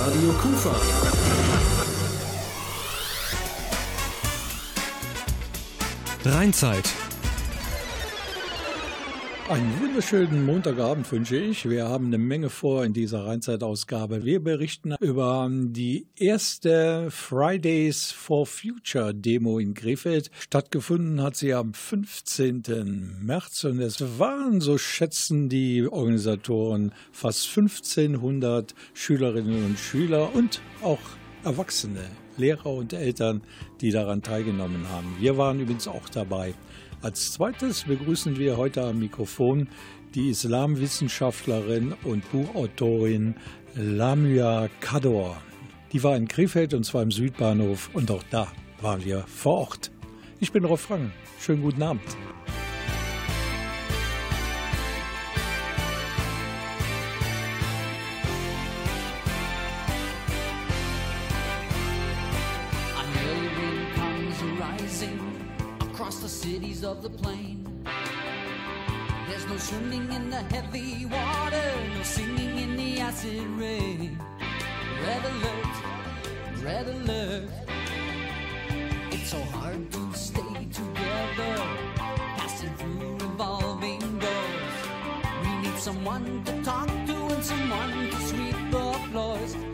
Radio Kufa. Rheinzeit. Einen wunderschönen Montagabend wünsche ich. Wir haben eine Menge vor in dieser Rheinzeit-Ausgabe. Wir berichten über die erste Fridays for Future Demo in Krefeld. Stattgefunden hat sie am 15. März und es waren, so schätzen die Organisatoren, fast 1500 Schülerinnen und Schüler und auch Erwachsene, Lehrer und Eltern, die daran teilgenommen haben. Wir waren übrigens auch dabei. Als zweites begrüßen wir heute am Mikrofon die Islamwissenschaftlerin und Buchautorin Lamia Kador. Die war in Krefeld und zwar im Südbahnhof und auch da waren wir vor Ort. Ich bin Rolf Frank. Schönen guten Abend. Of the plain. There's no swimming in the heavy water, no singing in the acid rain. Red alert, red alert. It's so hard to stay together, passing through revolving doors. We need someone to talk to and someone to sweep the floors.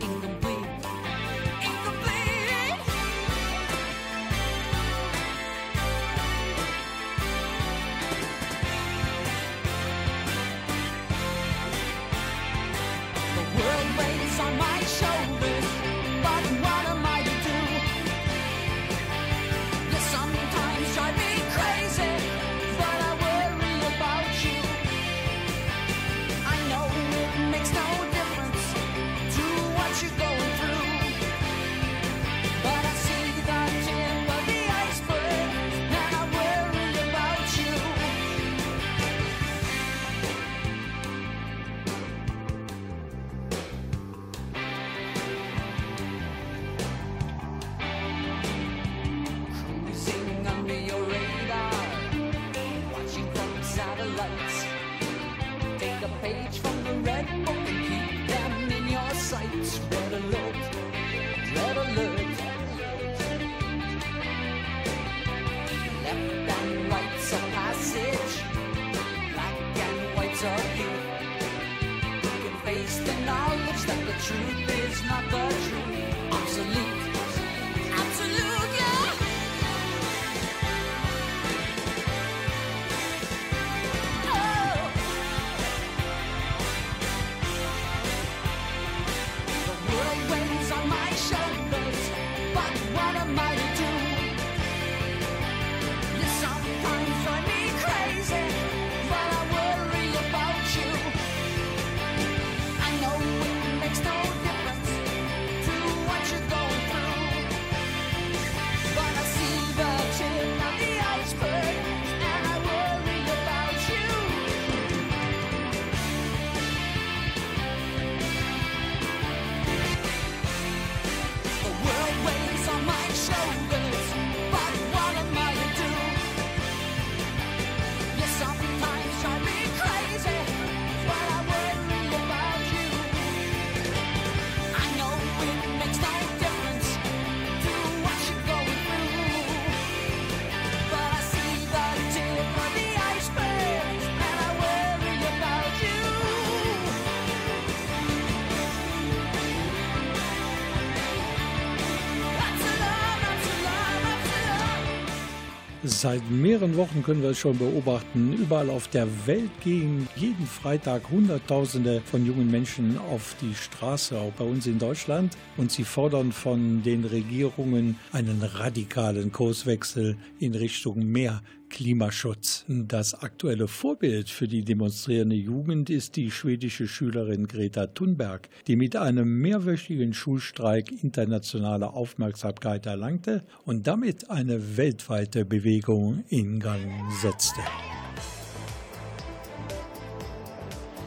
Seit mehreren Wochen können wir es schon beobachten. Überall auf der Welt gehen jeden Freitag Hunderttausende von jungen Menschen auf die Straße, auch bei uns in Deutschland. Und sie fordern von den Regierungen einen radikalen Kurswechsel in Richtung mehr Klimaschutz. Das aktuelle Vorbild für die demonstrierende Jugend ist die schwedische Schülerin Greta Thunberg, die mit einem mehrwöchigen Schulstreik internationale Aufmerksamkeit erlangte und damit eine weltweite Bewegung in Gang setzte.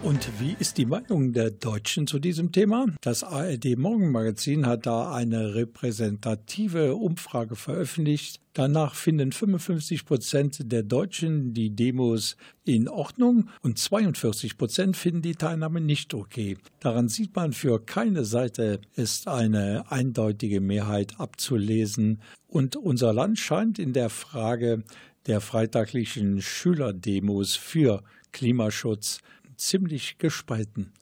Und wie ist die Meinung der Deutschen zu diesem Thema? Das ARD Morgenmagazin hat da eine repräsentative Umfrage veröffentlicht. Danach finden 55 Prozent der Deutschen die Demos in Ordnung und 42 Prozent finden die Teilnahme nicht okay. Daran sieht man, für keine Seite ist eine eindeutige Mehrheit abzulesen. Und unser Land scheint in der Frage der freitaglichen Schülerdemos für Klimaschutz ziemlich gespalten.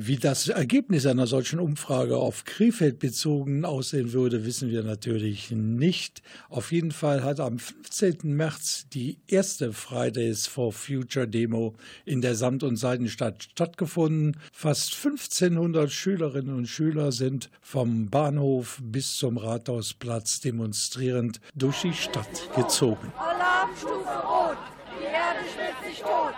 Wie das Ergebnis einer solchen Umfrage auf Krefeld bezogen aussehen würde, wissen wir natürlich nicht. Auf jeden Fall hat am 15. März die erste Fridays for Future Demo in der Samt- und Seidenstadt stattgefunden. Fast 1500 Schülerinnen und Schüler sind vom Bahnhof bis zum Rathausplatz demonstrierend durch die Stadt gezogen. Alarmstufe Rot! Die Erde schwitzt sich tot!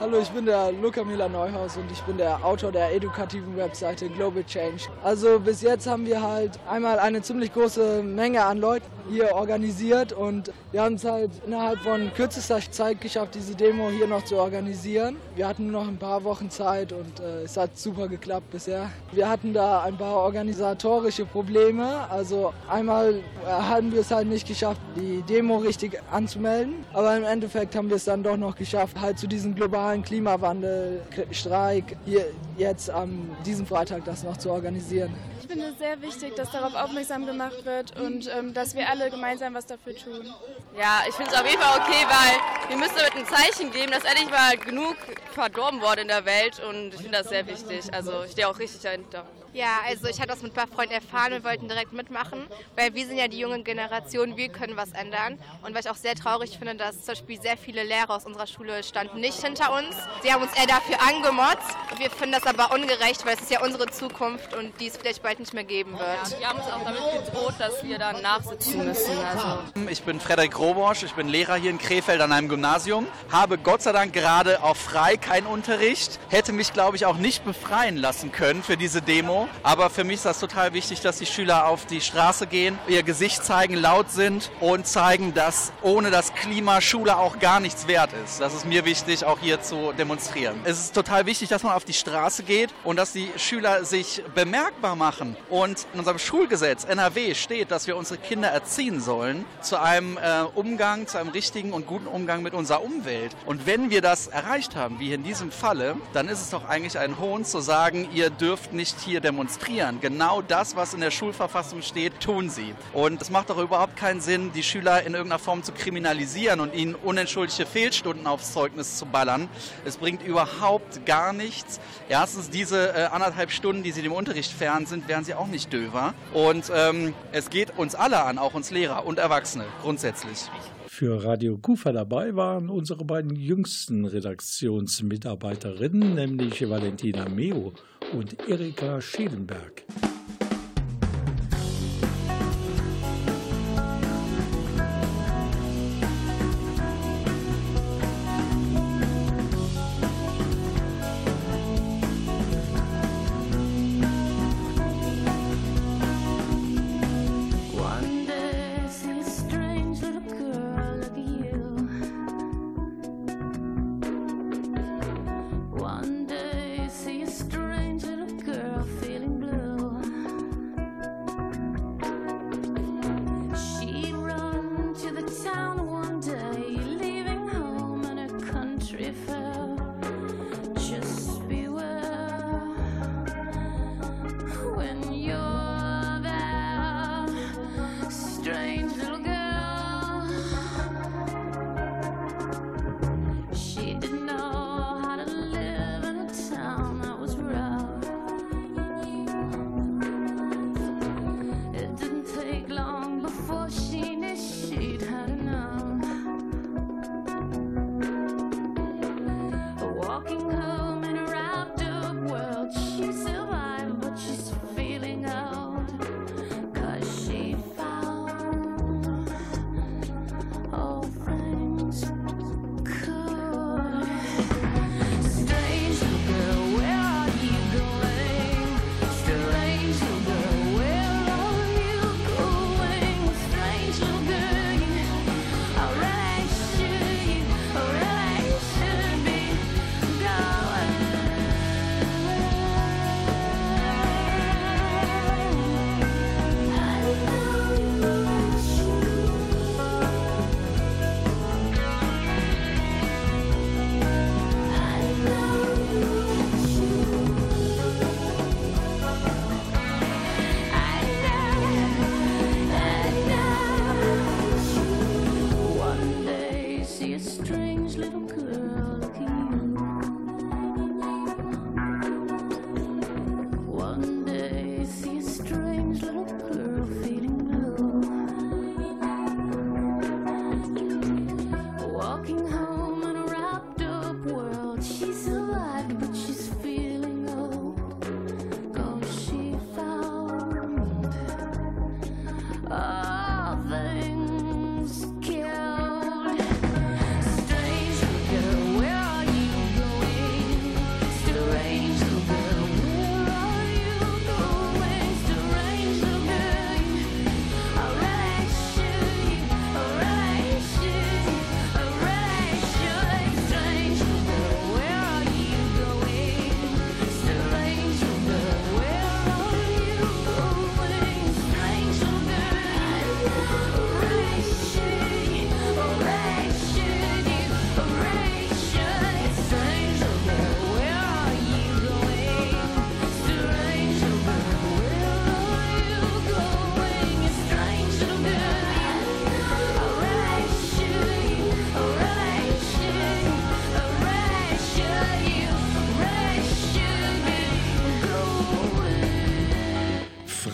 Hallo, ich bin der Luca Mila Neuhaus und ich bin der Autor der edukativen Webseite Global Change. Also bis jetzt haben wir halt einmal eine ziemlich große Menge an Leuten hier organisiert und wir haben es halt innerhalb von kürzester Zeit geschafft, diese Demo hier noch zu organisieren. Wir hatten nur noch ein paar Wochen Zeit und äh, es hat super geklappt bisher. Wir hatten da ein paar organisatorische Probleme. Also einmal äh, haben wir es halt nicht geschafft, die Demo richtig anzumelden, aber im Endeffekt haben wir es dann doch noch geschafft, halt zu diesem globalen Klimawandelstreik hier jetzt am diesem Freitag das noch zu organisieren. Ich finde es sehr wichtig, dass darauf aufmerksam gemacht wird und ähm, dass wir alle gemeinsam was dafür tun. Ja, ich finde es auf jeden Fall okay, weil wir müssen damit ein Zeichen geben, dass endlich mal genug verdorben wurde in der Welt und ich finde das sehr wichtig. Also ich stehe auch richtig dahinter. Ja, also ich hatte das mit ein paar Freunden erfahren, wir wollten direkt mitmachen, weil wir sind ja die junge Generation, wir können was ändern. Und weil ich auch sehr traurig finde, dass zum Beispiel sehr viele Lehrer aus unserer Schule standen nicht hinter uns. Sie haben uns eher dafür angemotzt. Wir finden das aber ungerecht, weil es ist ja unsere Zukunft und die es vielleicht bald nicht mehr geben wird. Ja, die haben uns auch damit gedroht, dass wir dann nachsitzen müssen. Also. Ich bin Frederik Robosch, ich bin Lehrer hier in Krefeld an einem Gymnasium, habe Gott sei Dank gerade auch frei keinen Unterricht, hätte mich glaube ich auch nicht befreien lassen können für diese Demo. Aber für mich ist das total wichtig, dass die Schüler auf die Straße gehen, ihr Gesicht zeigen, laut sind und zeigen, dass ohne das Klima Schule auch gar nichts wert ist. Das ist mir wichtig, auch hier zu demonstrieren. Es ist total wichtig, dass man auf die Straße geht und dass die Schüler sich bemerkbar machen. Und in unserem Schulgesetz NRW steht, dass wir unsere Kinder erziehen sollen zu einem äh, Umgang, zu einem richtigen und guten Umgang mit unserer Umwelt. Und wenn wir das erreicht haben, wie in diesem Falle, dann ist es doch eigentlich ein Hohn zu sagen, ihr dürft nicht hier demonstrieren. Genau das, was in der Schulverfassung steht, tun sie. Und es macht doch überhaupt keinen Sinn, die Schüler in irgendeiner Form zu kriminalisieren und ihnen unentschuldigte Fehlstunden aufs Zeugnis zu ballern. Es bringt überhaupt gar nichts. Erstens, diese äh, anderthalb Stunden, die sie dem Unterricht fern sind, wären sie auch nicht döver. Und ähm, es geht uns alle an, auch uns Lehrer und Erwachsene grundsätzlich. Für Radio Kufa dabei waren unsere beiden jüngsten Redaktionsmitarbeiterinnen, nämlich Valentina Meo und Erika Schielenberg.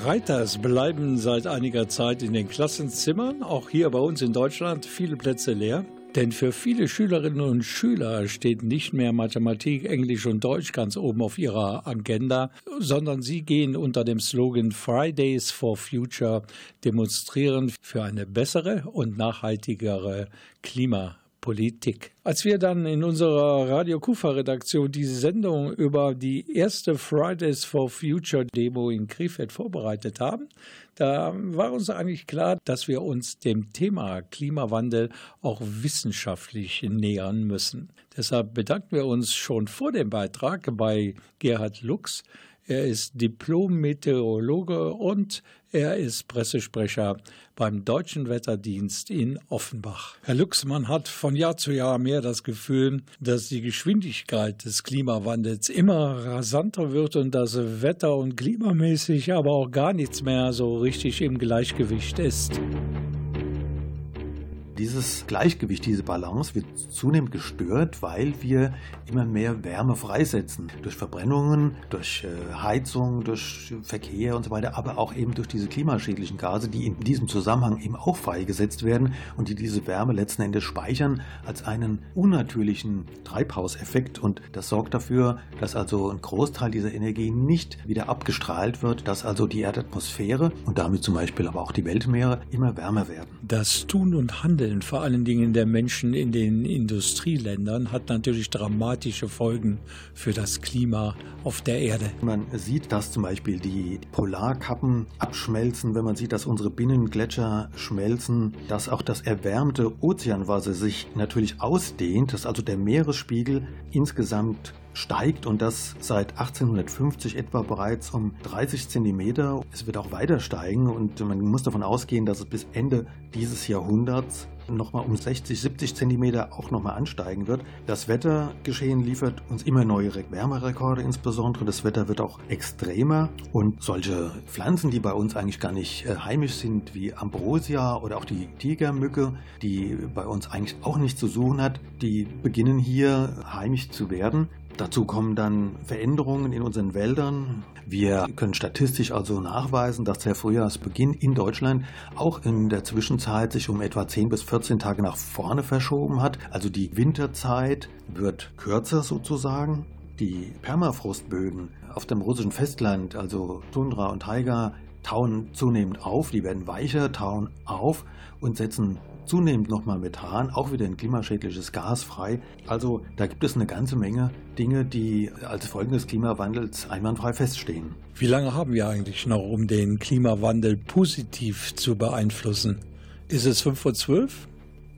Freitags bleiben seit einiger Zeit in den Klassenzimmern, auch hier bei uns in Deutschland, viele Plätze leer. Denn für viele Schülerinnen und Schüler steht nicht mehr Mathematik, Englisch und Deutsch ganz oben auf ihrer Agenda, sondern sie gehen unter dem Slogan Fridays for Future demonstrieren für eine bessere und nachhaltigere Klima. Politik. Als wir dann in unserer Radio Kufa-Redaktion diese Sendung über die erste Fridays for Future Demo in Krefeld vorbereitet haben, da war uns eigentlich klar, dass wir uns dem Thema Klimawandel auch wissenschaftlich nähern müssen. Deshalb bedanken wir uns schon vor dem Beitrag bei Gerhard Lux. Er ist Diplom-Meteorologe und er ist Pressesprecher beim Deutschen Wetterdienst in Offenbach. Herr Luxmann hat von Jahr zu Jahr mehr das Gefühl, dass die Geschwindigkeit des Klimawandels immer rasanter wird und dass wetter- und klimamäßig aber auch gar nichts mehr so richtig im Gleichgewicht ist. Dieses Gleichgewicht, diese Balance wird zunehmend gestört, weil wir immer mehr Wärme freisetzen. Durch Verbrennungen, durch äh, Heizung, durch Verkehr und so weiter, aber auch eben durch diese klimaschädlichen Gase, die in diesem Zusammenhang eben auch freigesetzt werden und die diese Wärme letzten Endes speichern als einen unnatürlichen Treibhauseffekt. Und das sorgt dafür, dass also ein Großteil dieser Energie nicht wieder abgestrahlt wird, dass also die Erdatmosphäre und damit zum Beispiel aber auch die Weltmeere immer wärmer werden. Das Tun und Handeln Handeln, vor allen Dingen der Menschen in den Industrieländern, hat natürlich dramatische Folgen für das Klima auf der Erde. Man sieht, dass zum Beispiel die Polarkappen abschmelzen, wenn man sieht, dass unsere Binnengletscher schmelzen, dass auch das erwärmte Ozeanwasser sich natürlich ausdehnt, dass also der Meeresspiegel insgesamt steigt und das seit 1850 etwa bereits um 30 Zentimeter. Es wird auch weiter steigen und man muss davon ausgehen, dass es bis Ende dieses Jahrhunderts nochmal um 60, 70 Zentimeter auch nochmal ansteigen wird. Das Wettergeschehen liefert uns immer neue Wärmerekorde insbesondere. Das Wetter wird auch extremer und solche Pflanzen, die bei uns eigentlich gar nicht äh, heimisch sind, wie Ambrosia oder auch die Tigermücke, die bei uns eigentlich auch nichts zu suchen hat, die beginnen hier heimisch zu werden. Dazu kommen dann Veränderungen in unseren Wäldern. Wir können statistisch also nachweisen, dass der Frühjahrsbeginn in Deutschland auch in der Zwischenzeit sich um etwa 10 bis 14 Tage nach vorne verschoben hat. Also die Winterzeit wird kürzer sozusagen. Die Permafrostböden auf dem russischen Festland, also Tundra und Taiga, tauen zunehmend auf, die werden weicher, tauen auf und setzen zunehmend nochmal Methan, auch wieder ein klimaschädliches Gas frei. Also da gibt es eine ganze Menge Dinge, die als Folge des Klimawandels einwandfrei feststehen. Wie lange haben wir eigentlich noch, um den Klimawandel positiv zu beeinflussen? Ist es 5 vor 12?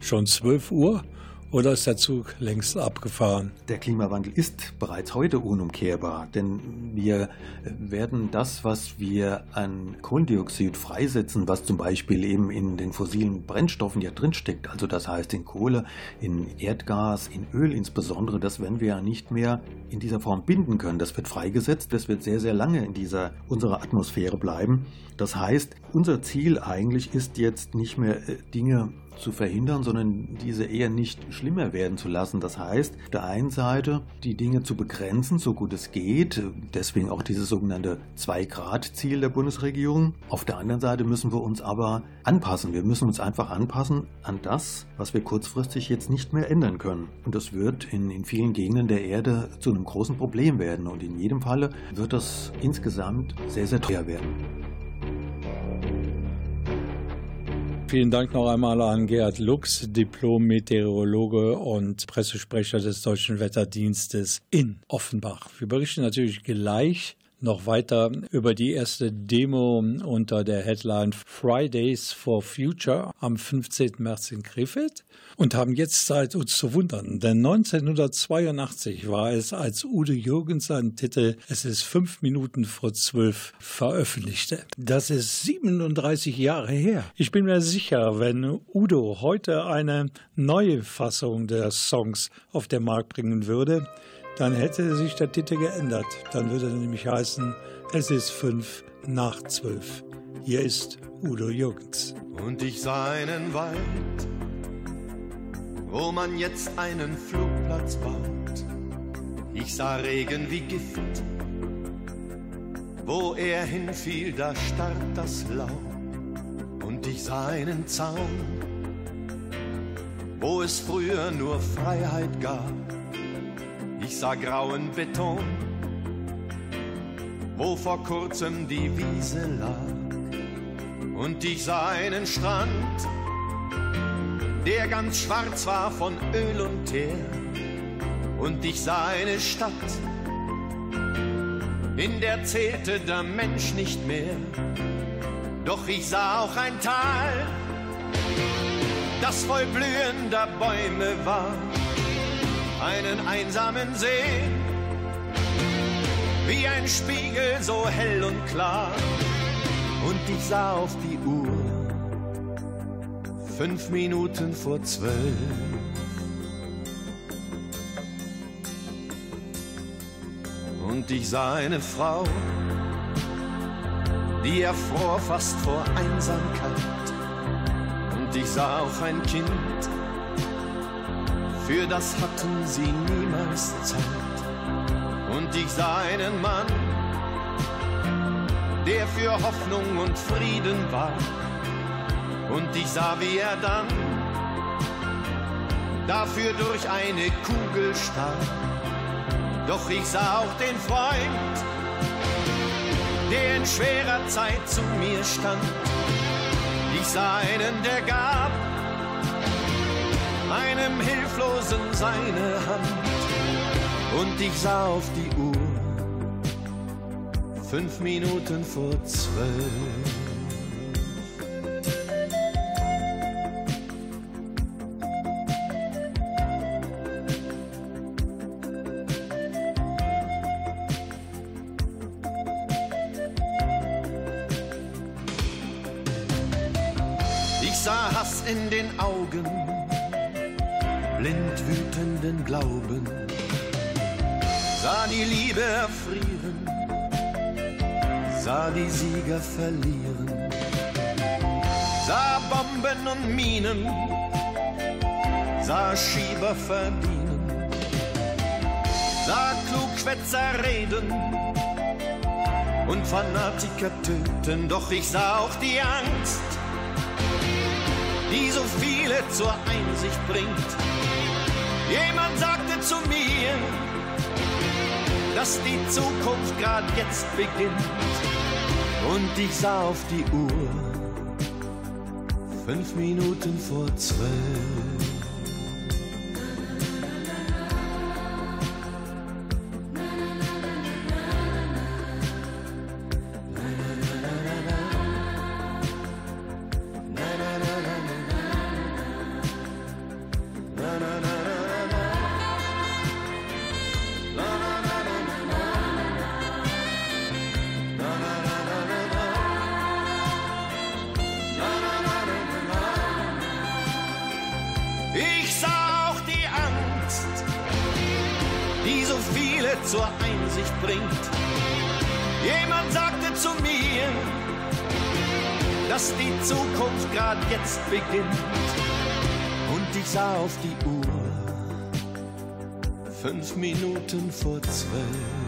Schon 12 Uhr? Oder ist der Zug längst abgefahren? Der Klimawandel ist bereits heute unumkehrbar, denn wir werden das, was wir an Kohlendioxid freisetzen, was zum Beispiel eben in den fossilen Brennstoffen ja drinsteckt, also das heißt in Kohle, in Erdgas, in Öl insbesondere, das werden wir ja nicht mehr in dieser Form binden können. Das wird freigesetzt, das wird sehr, sehr lange in dieser unserer Atmosphäre bleiben. Das heißt, unser Ziel eigentlich ist jetzt nicht mehr äh, Dinge zu verhindern, sondern diese eher nicht schlimmer werden zu lassen. Das heißt, auf der einen Seite die Dinge zu begrenzen, so gut es geht, deswegen auch dieses sogenannte Zwei-Grad-Ziel der Bundesregierung. Auf der anderen Seite müssen wir uns aber anpassen. Wir müssen uns einfach anpassen an das, was wir kurzfristig jetzt nicht mehr ändern können. Und das wird in, in vielen Gegenden der Erde zu einem großen Problem werden. Und in jedem Falle wird das insgesamt sehr, sehr teuer werden. Vielen Dank noch einmal an Gerhard Lux, Diplom-Meteorologe und Pressesprecher des Deutschen Wetterdienstes in Offenbach. Wir berichten natürlich gleich noch weiter über die erste Demo unter der Headline Fridays for Future am 15. März in Krefeld und haben jetzt Zeit, uns zu wundern. Denn 1982 war es, als Udo Jürgens seinen Titel Es ist fünf Minuten vor zwölf veröffentlichte. Das ist 37 Jahre her. Ich bin mir sicher, wenn Udo heute eine neue Fassung der Songs auf den Markt bringen würde, dann hätte sich der Titel geändert. Dann würde er nämlich heißen, es ist fünf nach zwölf. Hier ist Udo Jürgens. Und ich sah einen Wald, wo man jetzt einen Flugplatz baut. Ich sah Regen wie Gift, wo er hinfiel, da starb das Laub. Und ich sah einen Zaun, wo es früher nur Freiheit gab ich sah grauen Beton, wo vor kurzem die Wiese lag. Und ich sah einen Strand, der ganz schwarz war von Öl und Teer. Und ich sah eine Stadt, in der zählte der Mensch nicht mehr. Doch ich sah auch ein Tal, das voll blühender Bäume war einen einsamen See, wie ein Spiegel so hell und klar. Und ich sah auf die Uhr, fünf Minuten vor zwölf. Und ich sah eine Frau, die erfror fast vor Einsamkeit. Und ich sah auch ein Kind, für das hatten sie niemals Zeit. Und ich sah einen Mann, der für Hoffnung und Frieden war. Und ich sah, wie er dann dafür durch eine Kugel starb. Doch ich sah auch den Freund, der in schwerer Zeit zu mir stand. Ich sah einen, der gab einem Hilflosen seine Hand. Und ich sah auf die Uhr, fünf Minuten vor zwölf. Verlieren, sah Bomben und Minen, sah Schieber verdienen, sah Klugschwätzer reden und Fanatiker töten, doch ich sah auch die Angst, die so viele zur Einsicht bringt. Jemand sagte zu mir, dass die Zukunft gerade jetzt beginnt. Und ich sah auf die Uhr, fünf Minuten vor zwölf. Die Zukunft gerade jetzt beginnt. ich sah auf die Uhr. Fünf Minuten vor zwölf.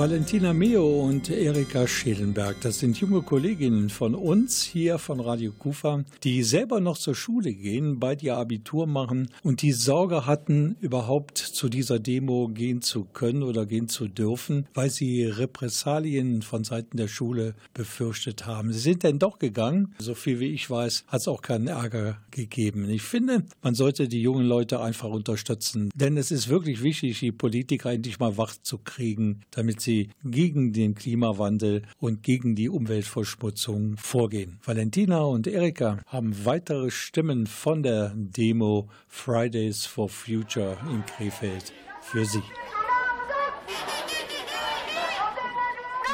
Valentina Meo und Erika Schelenberg, das sind junge Kolleginnen von uns hier von Radio Kufa, die selber noch zur Schule gehen, bald ihr Abitur machen und die Sorge hatten, überhaupt zu dieser Demo gehen zu können oder gehen zu dürfen, weil sie Repressalien von Seiten der Schule befürchtet haben. Sie sind denn doch gegangen. So viel wie ich weiß, hat es auch keinen Ärger gegeben. Ich finde, man sollte die jungen Leute einfach unterstützen, denn es ist wirklich wichtig, die Politiker endlich mal wach zu kriegen, damit damit sie gegen den Klimawandel und gegen die Umweltverschmutzung vorgehen. Valentina und Erika haben weitere Stimmen von der Demo Fridays for Future in Krefeld für Sie.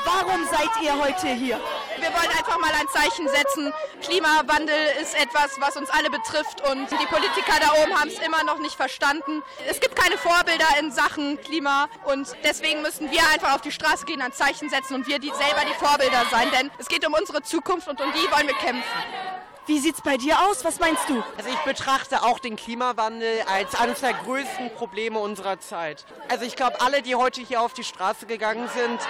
Warum seid ihr heute hier? Wir wollen einfach mal ein Zeichen setzen. Klimawandel ist etwas, was uns alle betrifft und die Politiker da oben haben es immer noch nicht verstanden. Es gibt keine Vorbilder in Sachen Klima und deswegen müssen wir einfach auf die Straße gehen, ein Zeichen setzen und wir die, selber die Vorbilder sein, denn es geht um unsere Zukunft und um die wollen wir kämpfen. Wie sieht's bei dir aus? Was meinst du? Also ich betrachte auch den Klimawandel als eines der größten Probleme unserer Zeit. Also ich glaube, alle, die heute hier auf die Straße gegangen sind,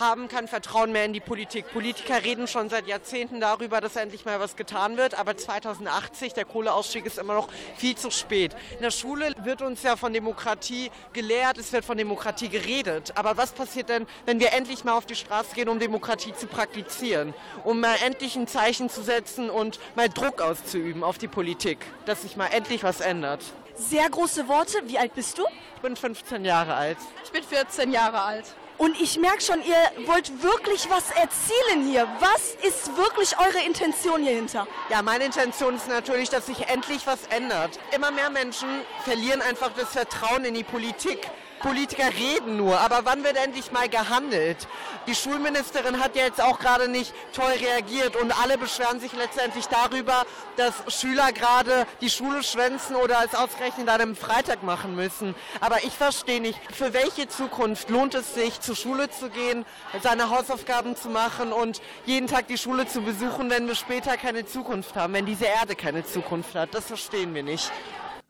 haben kein Vertrauen mehr in die Politik. Politiker reden schon seit Jahrzehnten darüber, dass endlich mal was getan wird, aber 2080, der Kohleausstieg ist immer noch viel zu spät. In der Schule wird uns ja von Demokratie gelehrt, es wird von Demokratie geredet. Aber was passiert denn, wenn wir endlich mal auf die Straße gehen, um Demokratie zu praktizieren, um mal endlich ein Zeichen zu setzen, setzen und mal Druck auszuüben auf die Politik, dass sich mal endlich was ändert. Sehr große Worte. Wie alt bist du? Ich bin 15 Jahre alt. Ich bin 14 Jahre alt. Und ich merke schon, ihr wollt wirklich was erzielen hier. Was ist wirklich eure Intention hier hinter? Ja, meine Intention ist natürlich, dass sich endlich was ändert. Immer mehr Menschen verlieren einfach das Vertrauen in die Politik. Politiker reden nur, aber wann wird endlich mal gehandelt? Die Schulministerin hat ja jetzt auch gerade nicht toll reagiert und alle beschweren sich letztendlich darüber, dass Schüler gerade die Schule schwänzen oder es ausgerechnet an einem Freitag machen müssen. Aber ich verstehe nicht, für welche Zukunft lohnt es sich, zur Schule zu gehen, seine Hausaufgaben zu machen und jeden Tag die Schule zu besuchen, wenn wir später keine Zukunft haben, wenn diese Erde keine Zukunft hat. Das verstehen wir nicht.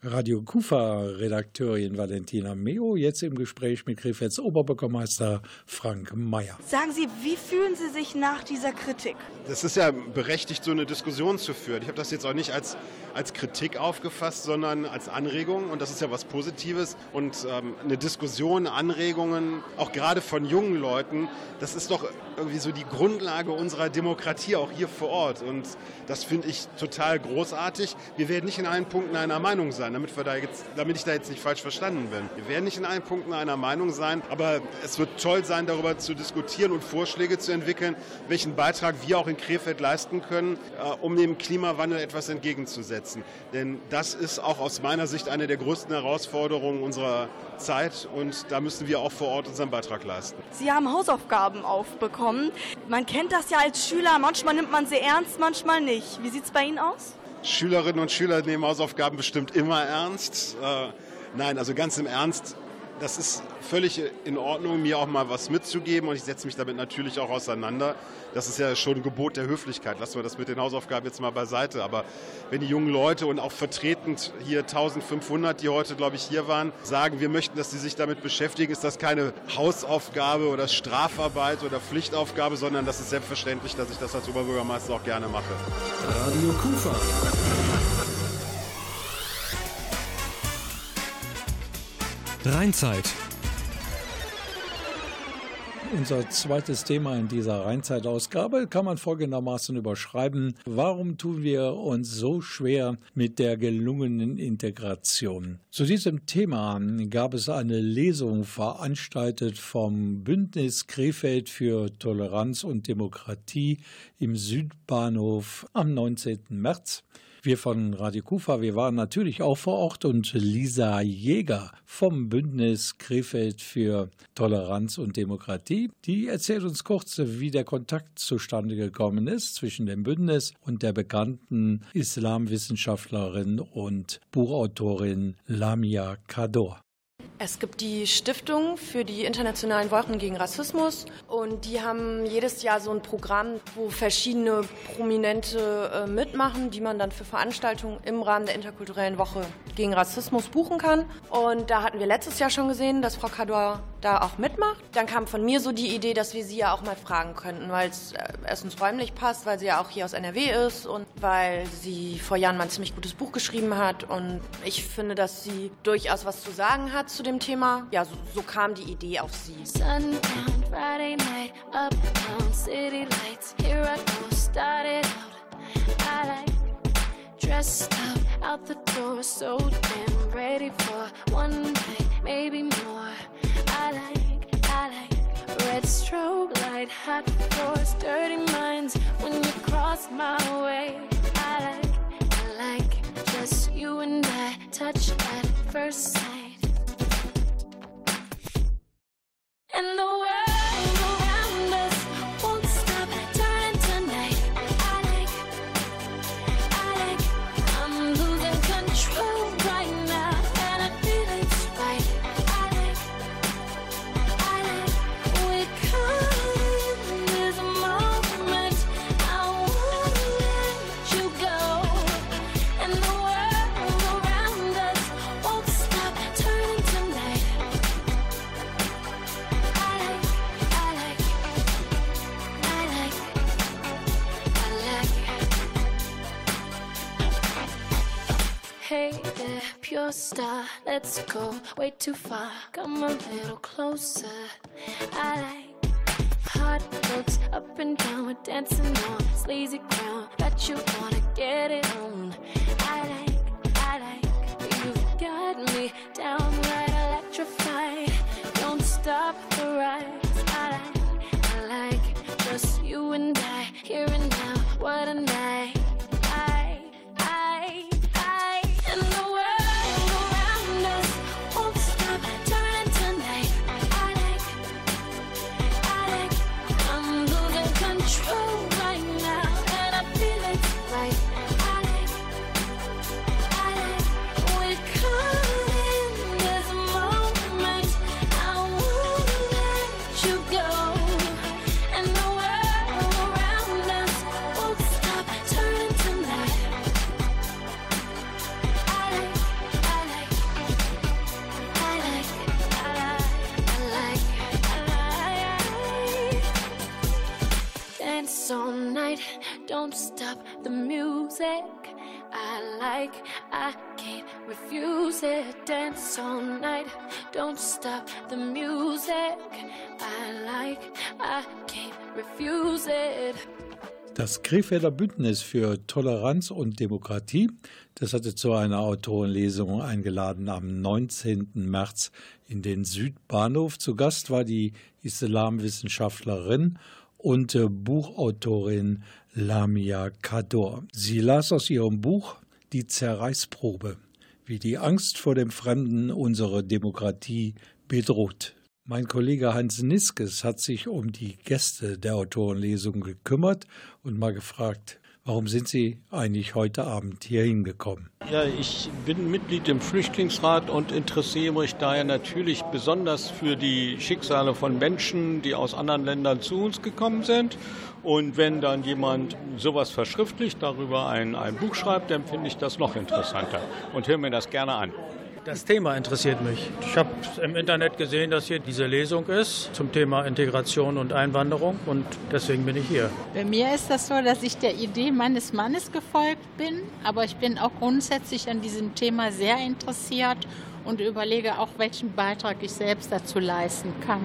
Radio Kufa-Redakteurin Valentina Meo, jetzt im Gespräch mit Krefelds Oberbürgermeister Frank Mayer. Sagen Sie, wie fühlen Sie sich nach dieser Kritik? Das ist ja berechtigt, so eine Diskussion zu führen. Ich habe das jetzt auch nicht als, als Kritik aufgefasst, sondern als Anregung. Und das ist ja was Positives. Und ähm, eine Diskussion, Anregungen, auch gerade von jungen Leuten, das ist doch irgendwie so die Grundlage unserer Demokratie, auch hier vor Ort. Und das finde ich total großartig. Wir werden nicht in allen Punkten einer Meinung sein sein, damit, wir da jetzt, damit ich da jetzt nicht falsch verstanden bin. Wir werden nicht in allen Punkten einer Meinung sein, aber es wird toll sein, darüber zu diskutieren und Vorschläge zu entwickeln, welchen Beitrag wir auch in Krefeld leisten können, äh, um dem Klimawandel etwas entgegenzusetzen. Denn das ist auch aus meiner Sicht eine der größten Herausforderungen unserer Zeit und da müssen wir auch vor Ort unseren Beitrag leisten. Sie haben Hausaufgaben aufbekommen. Man kennt das ja als Schüler, manchmal nimmt man sie ernst, manchmal nicht. Wie sieht es bei Ihnen aus? Schülerinnen und Schüler nehmen Hausaufgaben bestimmt immer ernst. Äh, nein, also ganz im Ernst, das ist völlig in Ordnung, mir auch mal was mitzugeben und ich setze mich damit natürlich auch auseinander. Das ist ja schon ein Gebot der Höflichkeit. Lassen wir das mit den Hausaufgaben jetzt mal beiseite. Aber wenn die jungen Leute und auch vertretend hier 1500, die heute, glaube ich, hier waren, sagen, wir möchten, dass sie sich damit beschäftigen, ist das keine Hausaufgabe oder Strafarbeit oder Pflichtaufgabe, sondern das ist selbstverständlich, dass ich das als Oberbürgermeister auch gerne mache. Radio Kufa. Rheinzeit. Unser zweites Thema in dieser Rheinzeitausgabe kann man folgendermaßen überschreiben. Warum tun wir uns so schwer mit der gelungenen Integration? Zu diesem Thema gab es eine Lesung veranstaltet vom Bündnis Krefeld für Toleranz und Demokratie im Südbahnhof am 19. März. Wir von Radio Kufa, wir waren natürlich auch vor Ort und Lisa Jäger vom Bündnis Krefeld für Toleranz und Demokratie, die erzählt uns kurz, wie der Kontakt zustande gekommen ist zwischen dem Bündnis und der bekannten Islamwissenschaftlerin und Buchautorin Lamia Kador. Es gibt die Stiftung für die internationalen Wochen gegen Rassismus und die haben jedes Jahr so ein Programm, wo verschiedene Prominente äh, mitmachen, die man dann für Veranstaltungen im Rahmen der interkulturellen Woche gegen Rassismus buchen kann. Und da hatten wir letztes Jahr schon gesehen, dass Frau Kador da auch mitmacht. Dann kam von mir so die Idee, dass wir sie ja auch mal fragen könnten, weil es äh, erstens räumlich passt, weil sie ja auch hier aus NRW ist und weil sie vor Jahren mal ein ziemlich gutes Buch geschrieben hat. Und ich finde, dass sie durchaus was zu sagen hat zu dem Thema. Ja, so, so kam die Idee auf sie. Sundown, Friday night, uptown, city lights, here I go, started out, I like dressed up, out the door, so damn ready for one night, maybe more. I like, I like red strobe light, hot floors, dirty minds when you cross my way. I like, I like just you and I touch at first sight. And the world around us star, let's go way too far. Come a little closer. I like hot looks up and down, we're dancing on sleazy ground. Bet you wanna get it on. I like, I like, you've got me downright electrified. Don't stop the rise. I like, I like, just you and I, here and now. What a don't stop the music. I like, I can't refuse it. Dance all night, don't stop the music. I like, I can't refuse it. Das Krefelder Bündnis für Toleranz und Demokratie, das hatte zu einer Autorenlesung eingeladen am 19. März in den Südbahnhof. Zu Gast war die Islamwissenschaftlerin und äh, Buchautorin Lamia Kador. Sie las aus ihrem Buch Die Zerreißprobe, wie die Angst vor dem Fremden unsere Demokratie bedroht. Mein Kollege Hans Niskes hat sich um die Gäste der Autorenlesung gekümmert und mal gefragt, warum sind Sie eigentlich heute Abend hier hingekommen? Ja, ich bin Mitglied im Flüchtlingsrat und interessiere mich daher natürlich besonders für die Schicksale von Menschen, die aus anderen Ländern zu uns gekommen sind. Und wenn dann jemand sowas verschriftlicht, darüber ein, ein Buch schreibt, dann finde ich das noch interessanter und höre mir das gerne an. Das Thema interessiert mich. Ich habe im Internet gesehen, dass hier diese Lesung ist zum Thema Integration und Einwanderung und deswegen bin ich hier. Bei mir ist das so, dass ich der Idee meines Mannes gefolgt bin, aber ich bin auch grundsätzlich an diesem Thema sehr interessiert und überlege auch, welchen Beitrag ich selbst dazu leisten kann.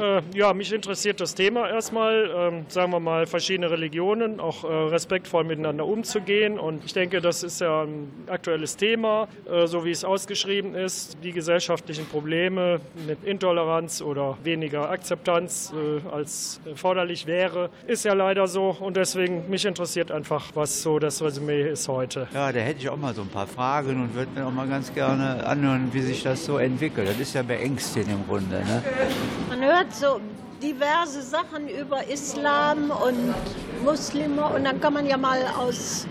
Äh, ja, mich interessiert das Thema erstmal, ähm, sagen wir mal, verschiedene Religionen, auch äh, respektvoll miteinander umzugehen. Und ich denke, das ist ja ein aktuelles Thema, äh, so wie es ausgeschrieben ist. Die gesellschaftlichen Probleme mit Intoleranz oder weniger Akzeptanz äh, als erforderlich wäre, ist ja leider so. Und deswegen, mich interessiert einfach, was so das Resümee ist heute. Ja, da hätte ich auch mal so ein paar Fragen und würde mir auch mal ganz gerne anhören, wie sich das so entwickelt. Das ist ja beängstigend im Grunde. Ne? Man hört so diverse Sachen über Islam und Muslime und dann kann man ja mal aus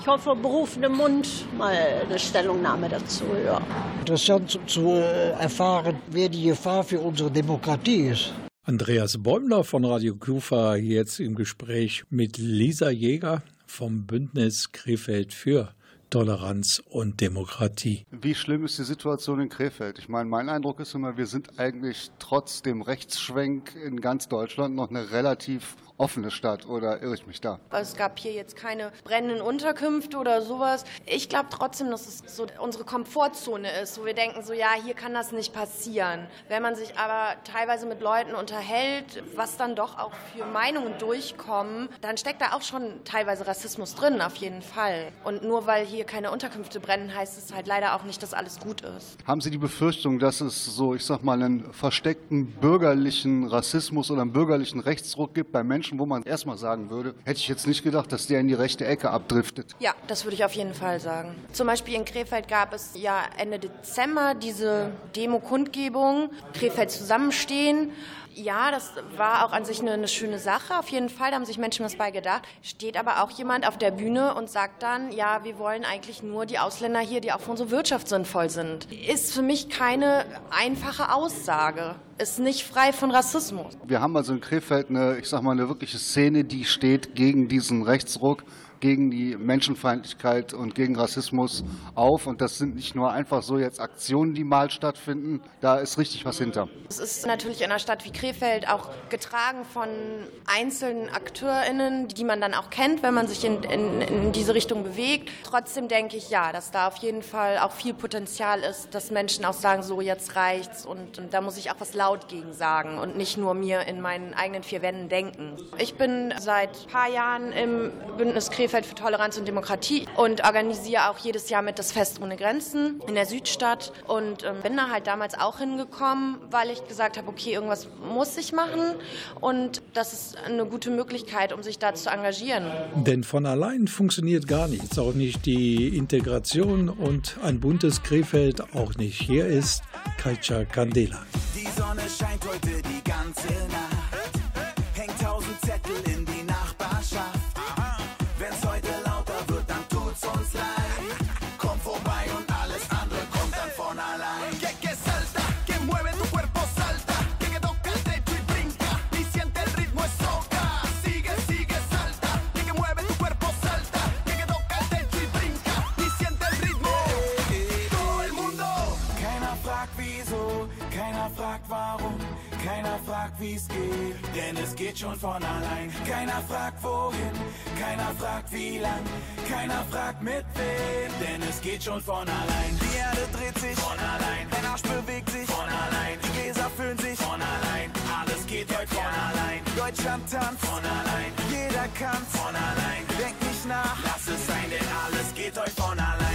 ich hoffe, berufenem Mund mal eine Stellungnahme dazu. Ja. Interessant zu äh, erfahren, wer die Gefahr für unsere Demokratie ist. Andreas Bäumler von Radio Kufa jetzt im Gespräch mit Lisa Jäger vom Bündnis Krefeld für Toleranz und Demokratie. Wie schlimm ist die Situation in Krefeld? Ich meine, mein Eindruck ist immer, wir sind eigentlich trotz dem Rechtsschwenk in ganz Deutschland noch eine relativ offene Stadt oder irre ich mich da? Es gab hier jetzt keine brennenden Unterkünfte oder sowas. Ich glaube trotzdem, dass es so unsere Komfortzone ist, wo wir denken, so ja, hier kann das nicht passieren. Wenn man sich aber teilweise mit Leuten unterhält, was dann doch auch für Meinungen durchkommen, dann steckt da auch schon teilweise Rassismus drin, auf jeden Fall. Und nur weil hier keine Unterkünfte brennen, heißt es halt leider auch nicht, dass alles gut ist. Haben Sie die Befürchtung, dass es so, ich sag mal, einen versteckten bürgerlichen Rassismus oder einen bürgerlichen Rechtsruck gibt bei Menschen, Menschen, wo man erstmal sagen würde, hätte ich jetzt nicht gedacht, dass der in die rechte Ecke abdriftet. Ja, das würde ich auf jeden Fall sagen. Zum Beispiel in Krefeld gab es ja Ende Dezember diese Demo-Kundgebung, Krefeld zusammenstehen. Ja, das war auch an sich eine, eine, schöne Sache. Auf jeden Fall da haben sich Menschen was bei gedacht. Steht aber auch jemand auf der Bühne und sagt dann, ja, wir wollen eigentlich nur die Ausländer hier, die auch für unsere Wirtschaft sinnvoll sind. Ist für mich keine einfache Aussage. Ist nicht frei von Rassismus. Wir haben also in Krefeld eine, ich sag mal, eine wirkliche Szene, die steht gegen diesen Rechtsruck gegen die Menschenfeindlichkeit und gegen Rassismus auf. Und das sind nicht nur einfach so jetzt Aktionen, die mal stattfinden. Da ist richtig was hinter. Es ist natürlich in einer Stadt wie Krefeld auch getragen von einzelnen AkteurInnen, die man dann auch kennt, wenn man sich in, in, in diese Richtung bewegt. Trotzdem denke ich, ja, dass da auf jeden Fall auch viel Potenzial ist, dass Menschen auch sagen, so jetzt reicht's und, und da muss ich auch was laut gegen sagen und nicht nur mir in meinen eigenen vier Wänden denken. Ich bin seit ein paar Jahren im Bündnis Krefeld Krefeld für Toleranz und Demokratie und organisiere auch jedes Jahr mit das Fest ohne Grenzen in der Südstadt und ähm, bin da halt damals auch hingekommen, weil ich gesagt habe, okay, irgendwas muss ich machen und das ist eine gute Möglichkeit, um sich da zu engagieren. Denn von allein funktioniert gar nichts, auch nicht die Integration und ein buntes Krefeld auch nicht. Hier ist Kaicha Candela. Die Sonne scheint heute die ganze Nacht, fragt, wie's geht, denn es geht schon von allein. Keiner fragt wohin, keiner fragt wie lang, keiner fragt mit wem, denn es geht schon von allein. Die Erde dreht sich von allein, dein Arsch bewegt sich von allein, die Gläser füllen sich von allein, alles geht heute von allein. Deutschland tanzt von allein, jeder kann's von allein. Denk nicht nach, lass es sein, denn alles geht heute von allein.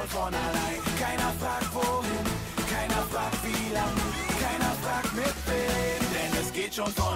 Schon von allein. Keiner fragt wohin, keiner fragt wie lang, keiner fragt mit wem, denn es geht schon von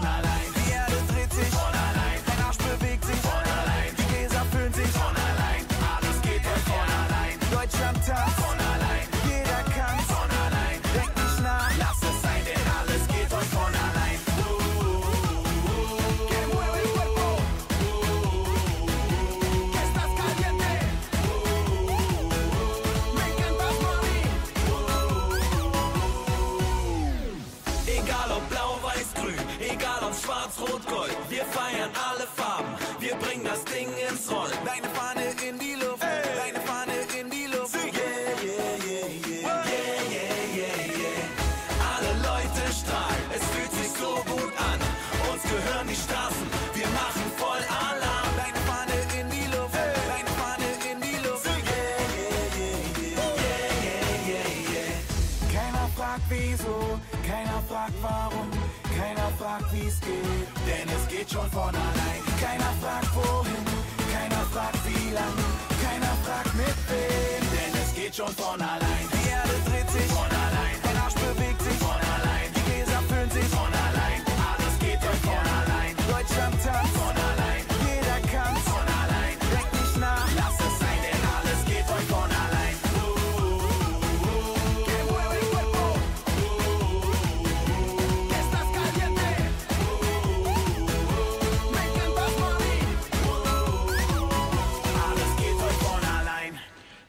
wieso, keiner fragt warum, keiner fragt wie's geht, denn es geht schon von allein. Keiner fragt wohin, keiner fragt wie lang, keiner fragt mit wem, denn es geht schon von allein.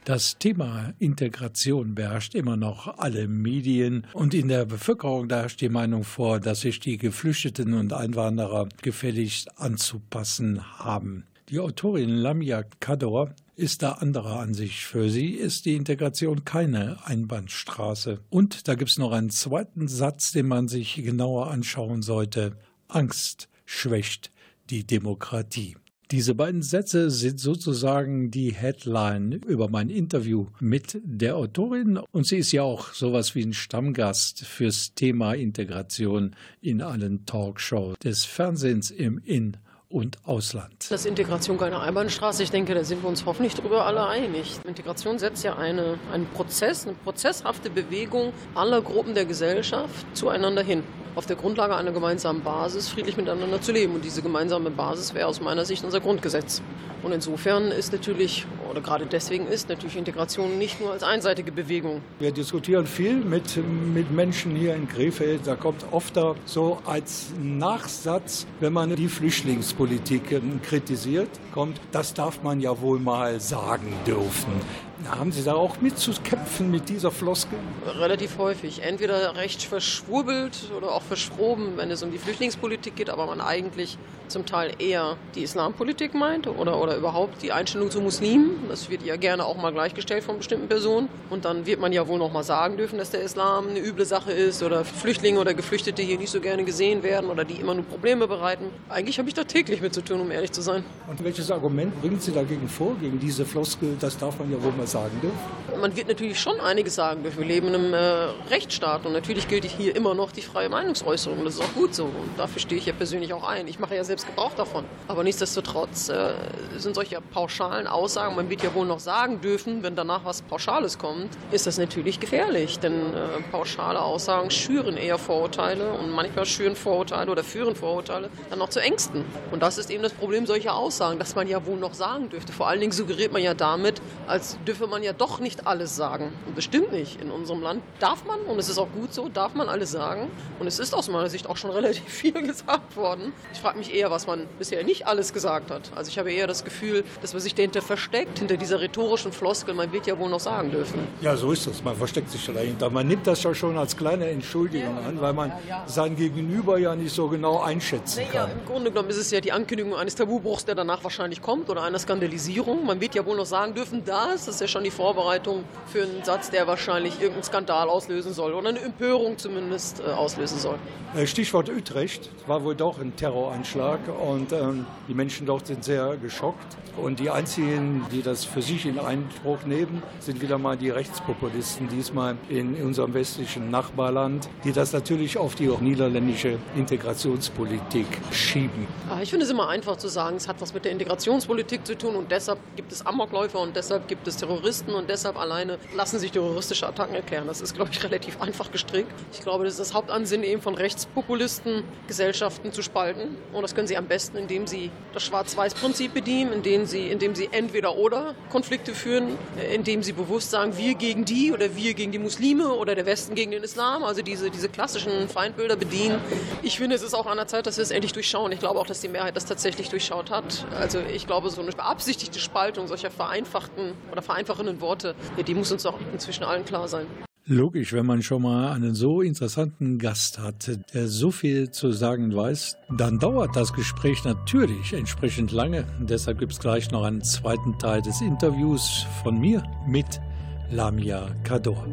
Das Thema Integration beherrscht immer noch alle Medien und in der Bevölkerung da herrscht die Meinung vor, dass sich die Geflüchteten und Einwanderer gefälligst anzupassen haben. Die Autorin Lamia Kador ist da anderer Ansicht. Für sie ist die Integration keine Einbahnstraße. Und da gibt es noch einen zweiten Satz, den man sich genauer anschauen sollte. Angst schwächt die Demokratie. Diese beiden Sätze sind sozusagen die Headline über mein Interview mit der Autorin. Und sie ist ja auch sowas wie ein Stammgast fürs Thema Integration in allen Talkshows des Fernsehens im In- und Ausland. Das ist Integration keine Einbahnstraße. Ich denke, da sind wir uns hoffentlich darüber alle einig. Integration setzt ja eine, einen Prozess, eine prozesshafte Bewegung aller Gruppen der Gesellschaft zueinander hin. Auf der Grundlage einer gemeinsamen Basis friedlich miteinander zu leben. Und diese gemeinsame Basis wäre aus meiner Sicht unser Grundgesetz. Und insofern ist natürlich, oder gerade deswegen ist natürlich Integration nicht nur als einseitige Bewegung. Wir diskutieren viel mit, mit Menschen hier in Krefeld. Da kommt oft da so als Nachsatz, wenn man die Flüchtlingspolitik ähm, kritisiert, kommt, das darf man ja wohl mal sagen dürfen. Haben Sie da auch mitzukämpfen mit dieser Floskel? Relativ häufig. Entweder recht verschwurbelt oder auch verschroben, wenn es um die Flüchtlingspolitik geht, aber man eigentlich zum Teil eher die Islampolitik meint oder, oder überhaupt die Einstellung zu Muslimen. Das wird ja gerne auch mal gleichgestellt von bestimmten Personen. Und dann wird man ja wohl noch mal sagen dürfen, dass der Islam eine üble Sache ist oder Flüchtlinge oder Geflüchtete hier nicht so gerne gesehen werden oder die immer nur Probleme bereiten. Eigentlich habe ich da täglich mit zu tun, um ehrlich zu sein. Und welches Argument bringen Sie dagegen vor, gegen diese Floskel, das darf man ja wohl mal sagen dürfen? Man wird natürlich schon einiges sagen dürfen. Wir leben in einem äh, Rechtsstaat und natürlich gilt hier immer noch die freie Meinungsäußerung. Das ist auch gut so und dafür stehe ich ja persönlich auch ein. Ich mache ja selbst Gebrauch davon. Aber nichtsdestotrotz äh, sind solche pauschalen Aussagen, man wird ja wohl noch sagen dürfen, wenn danach was Pauschales kommt, ist das natürlich gefährlich. Denn äh, pauschale Aussagen schüren eher Vorurteile und manchmal schüren Vorurteile oder führen Vorurteile dann noch zu Ängsten. Und das ist eben das Problem solcher Aussagen, dass man ja wohl noch sagen dürfte. Vor allen Dingen suggeriert man ja damit, als dürfe man ja doch nicht alles sagen. Und das stimmt nicht. In unserem Land darf man, und es ist auch gut so, darf man alles sagen. Und es ist aus meiner Sicht auch schon relativ viel gesagt worden. Ich frage mich eher, was man bisher nicht alles gesagt hat. Also ich habe eher das Gefühl, dass man sich dahinter versteckt, hinter dieser rhetorischen Floskel, man wird ja wohl noch sagen dürfen. Ja, so ist es. Man versteckt sich dahinter. Man nimmt das ja schon als kleine Entschuldigung an, weil man sein Gegenüber ja nicht so genau einschätzen Ja, kann. im Grunde genommen ist es ja die Ankündigung eines Tabubruchs, der danach wahrscheinlich kommt oder einer Skandalisierung. Man wird ja wohl noch sagen dürfen, das ist ja schon die Vorbereitung für einen Satz, der wahrscheinlich irgendeinen Skandal auslösen soll oder eine Empörung zumindest äh, auslösen soll. Äh, Stichwort Utrecht war wohl doch ein Terroranschlag und ähm, die Menschen dort sind sehr geschockt. Und die einzigen, die das für sich in Einspruch nehmen, sind wieder mal die Rechtspopulisten, diesmal in unserem westlichen Nachbarland, die das natürlich auf die niederländische Integrationspolitik schieben. Ah, Ich finde es immer einfach zu sagen, es hat was mit der Integrationspolitik zu tun und deshalb gibt es Amokläufer und deshalb gibt es Terroristen und deshalb alleine lassen sich terroristische Attacken erklären. Das ist, glaube ich, relativ einfach gestrickt. Ich glaube, das ist das Hauptansinnen eben von Rechtspopulisten, Gesellschaften zu spalten. Und das können sie am besten, indem sie das Schwarz-Weiß-Prinzip bedienen, indem sie, indem sie entweder oder Konflikte führen, äh, indem sie bewusst sagen, wir gegen die oder wir gegen die Muslime oder der Westen gegen den Islam, also diese, diese klassischen Feindbilder bedienen. Ich finde, es ist auch an der Zeit, dass wir es endlich durchschauen. Ich glaube auch, dass die Mehrheit das tatsächlich durchschaut hat. Also ich glaube, so eine beabsichtigte Spaltung solcher vereinfachten oder vereinfachenden Worte, die muss uns doch inzwischen allen klar sein. Logisch, wenn man schon mal einen so interessanten Gast hat, der so viel zu sagen weiß, dann dauert das Gespräch natürlich entsprechend lange. Deshalb gibt es gleich noch einen zweiten Teil des Interviews von mir mit Lamia Kador.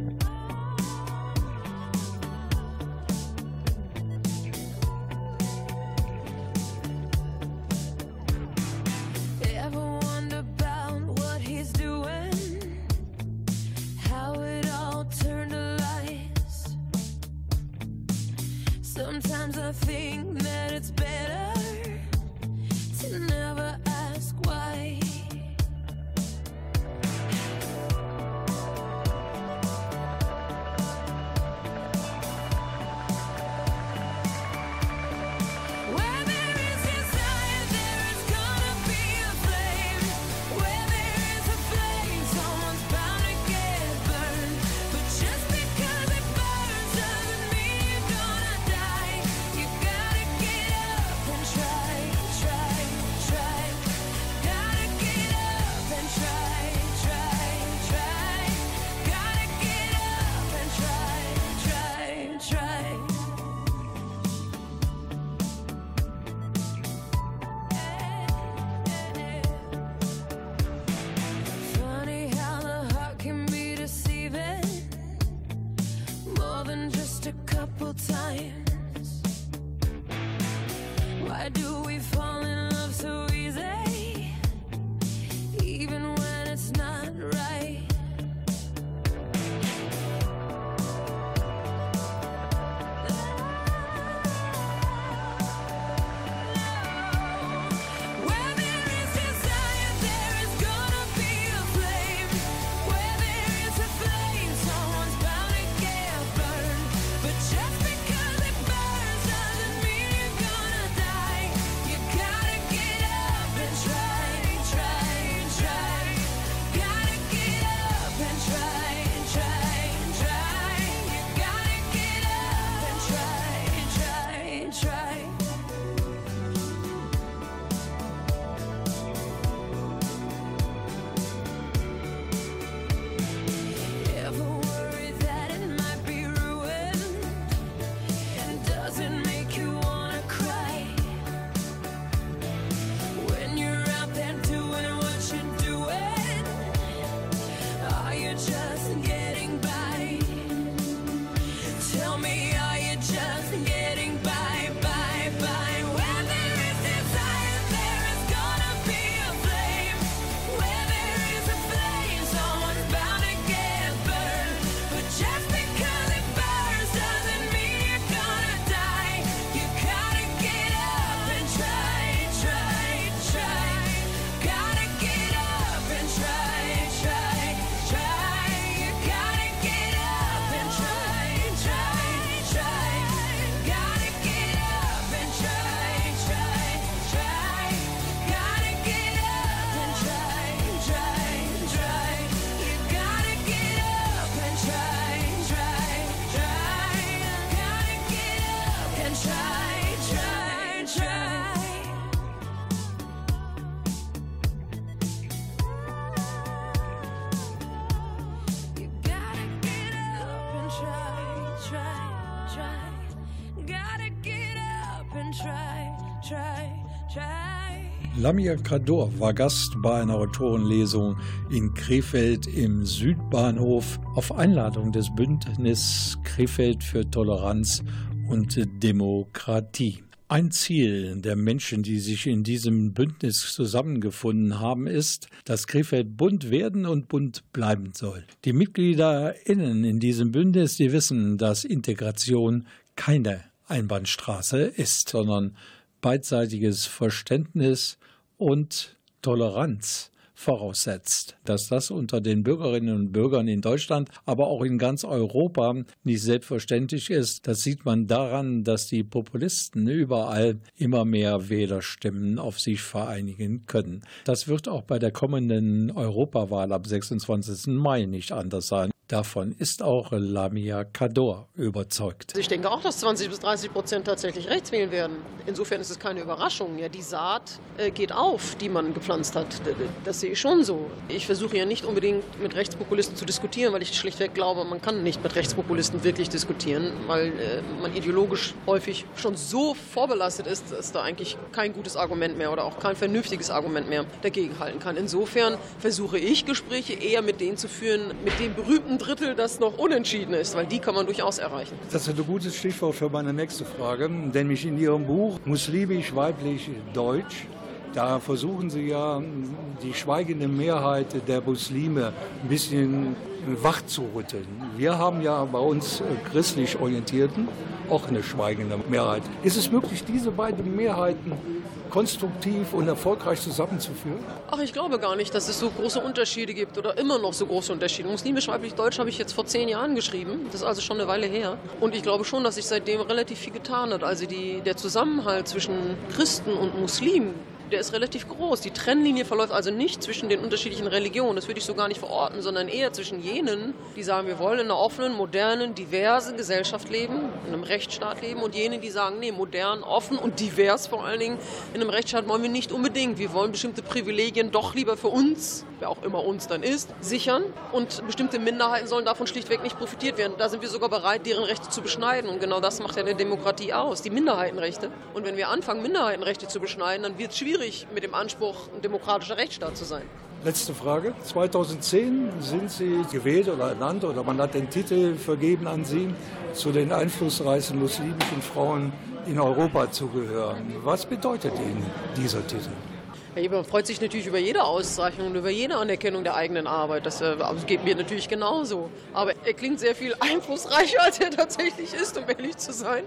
Lamia Kador war Gast bei einer Autorenlesung in Krefeld im Südbahnhof auf Einladung des Bündnis Krefeld für Toleranz und Demokratie. Ein Ziel der Menschen, die sich in diesem Bündnis zusammengefunden haben, ist, dass Krefeld bunt werden und bunt bleiben soll. Die MitgliederInnen in diesem Bündnis, die wissen, dass Integration keine Einbahnstraße ist, sondern beidseitiges Verständnis und Toleranz voraussetzt. Dass das unter den Bürgerinnen und Bürgern in Deutschland, aber auch in ganz Europa nicht selbstverständlich ist, das sieht man daran, dass die Populisten überall immer mehr Wählerstimmen auf sich vereinigen können. Das wird auch bei der kommenden Europawahl am 26. Mai nicht anders sein. Davon ist auch Lamia Kador überzeugt. Ich denke auch, dass 20 bis 30 Prozent tatsächlich rechts wählen werden. Insofern ist es keine Überraschung. Ja, die Saat äh, geht auf, die man gepflanzt hat. Das sehe ich schon so. Ich versuche ja nicht unbedingt mit Rechtspopulisten zu diskutieren, weil ich schlichtweg glaube, man kann nicht mit Rechtspopulisten wirklich diskutieren, weil äh, man ideologisch häufig schon so vorbelastet ist, dass da eigentlich kein gutes Argument mehr oder auch kein vernünftiges Argument mehr dagegen halten kann. Insofern versuche ich Gespräche eher mit denen zu führen, mit den berühmten Drittel, das noch unentschieden ist, weil die kann man durchaus erreichen. Das ist ein gutes Stichwort für meine nächste Frage, nämlich in Ihrem Buch Muslimisch, weiblich, deutsch. Da versuchen Sie ja, die schweigende Mehrheit der Muslime ein bisschen wach zu rütteln. Wir haben ja bei uns christlich Orientierten auch eine schweigende Mehrheit. Ist es möglich, diese beiden Mehrheiten konstruktiv und erfolgreich zusammenzuführen? Ach, ich glaube gar nicht, dass es so große Unterschiede gibt oder immer noch so große Unterschiede. Muslimisch, weiblich, deutsch habe ich jetzt vor zehn Jahren geschrieben. Das ist also schon eine Weile her. Und ich glaube schon, dass sich seitdem relativ viel getan hat. Also die, der Zusammenhalt zwischen Christen und Muslimen der ist relativ groß. Die Trennlinie verläuft also nicht zwischen den unterschiedlichen Religionen, das würde ich so gar nicht verorten, sondern eher zwischen jenen, die sagen, wir wollen in einer offenen, modernen, diversen Gesellschaft leben, in einem Rechtsstaat leben, und jenen, die sagen, nee, modern, offen und divers vor allen Dingen, in einem Rechtsstaat wollen wir nicht unbedingt. Wir wollen bestimmte Privilegien doch lieber für uns, wer auch immer uns dann ist, sichern und bestimmte Minderheiten sollen davon schlichtweg nicht profitiert werden. Da sind wir sogar bereit, deren Rechte zu beschneiden und genau das macht ja eine Demokratie aus, die Minderheitenrechte. Und wenn wir anfangen, Minderheitenrechte zu beschneiden, dann wird es schwierig, schwierig mit dem Anspruch, ein demokratischer Rechtsstaat zu sein. Letzte Frage. 2010 sind Sie gewählt oder ernannt oder man hat den Titel vergeben an Sie, zu den einflussreichsten muslimischen Frauen in Europa zu gehören. Was bedeutet Ihnen dieser Titel? Ja, man freut sich natürlich über jede Auszeichnung und über jede Anerkennung der eigenen Arbeit. Das äh, geht mir natürlich genauso. Aber er klingt sehr viel einflussreicher, als er tatsächlich ist, um ehrlich zu sein.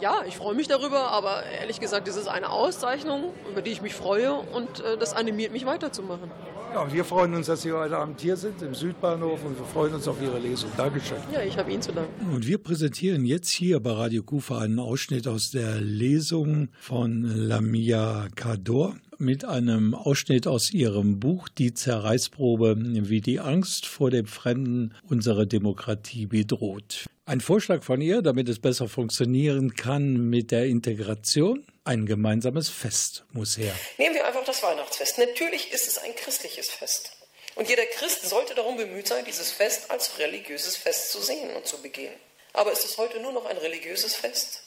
Ja, ich freue mich darüber, aber ehrlich gesagt, es ist eine Auszeichnung, über die ich mich freue und äh, das animiert mich weiterzumachen. Ja, wir freuen uns, dass Sie heute Abend hier sind im Südbahnhof und wir freuen uns auf Ihre Lesung. Dankeschön. Ja, ich habe Ihnen zu danken. Und wir präsentieren jetzt hier bei Radio Kufa einen Ausschnitt aus der Lesung von Lamia Kador mit einem Ausschnitt aus ihrem Buch Die Zerreißprobe, wie die Angst vor dem Fremden unsere Demokratie bedroht. Ein Vorschlag von ihr, damit es besser funktionieren kann mit der Integration. Ein gemeinsames Fest muss her. Nehmen wir einfach das Weihnachtsfest. Natürlich ist es ein christliches Fest. Und jeder Christ sollte darum bemüht sein, dieses Fest als religiöses Fest zu sehen und zu begehen. Aber ist es heute nur noch ein religiöses Fest?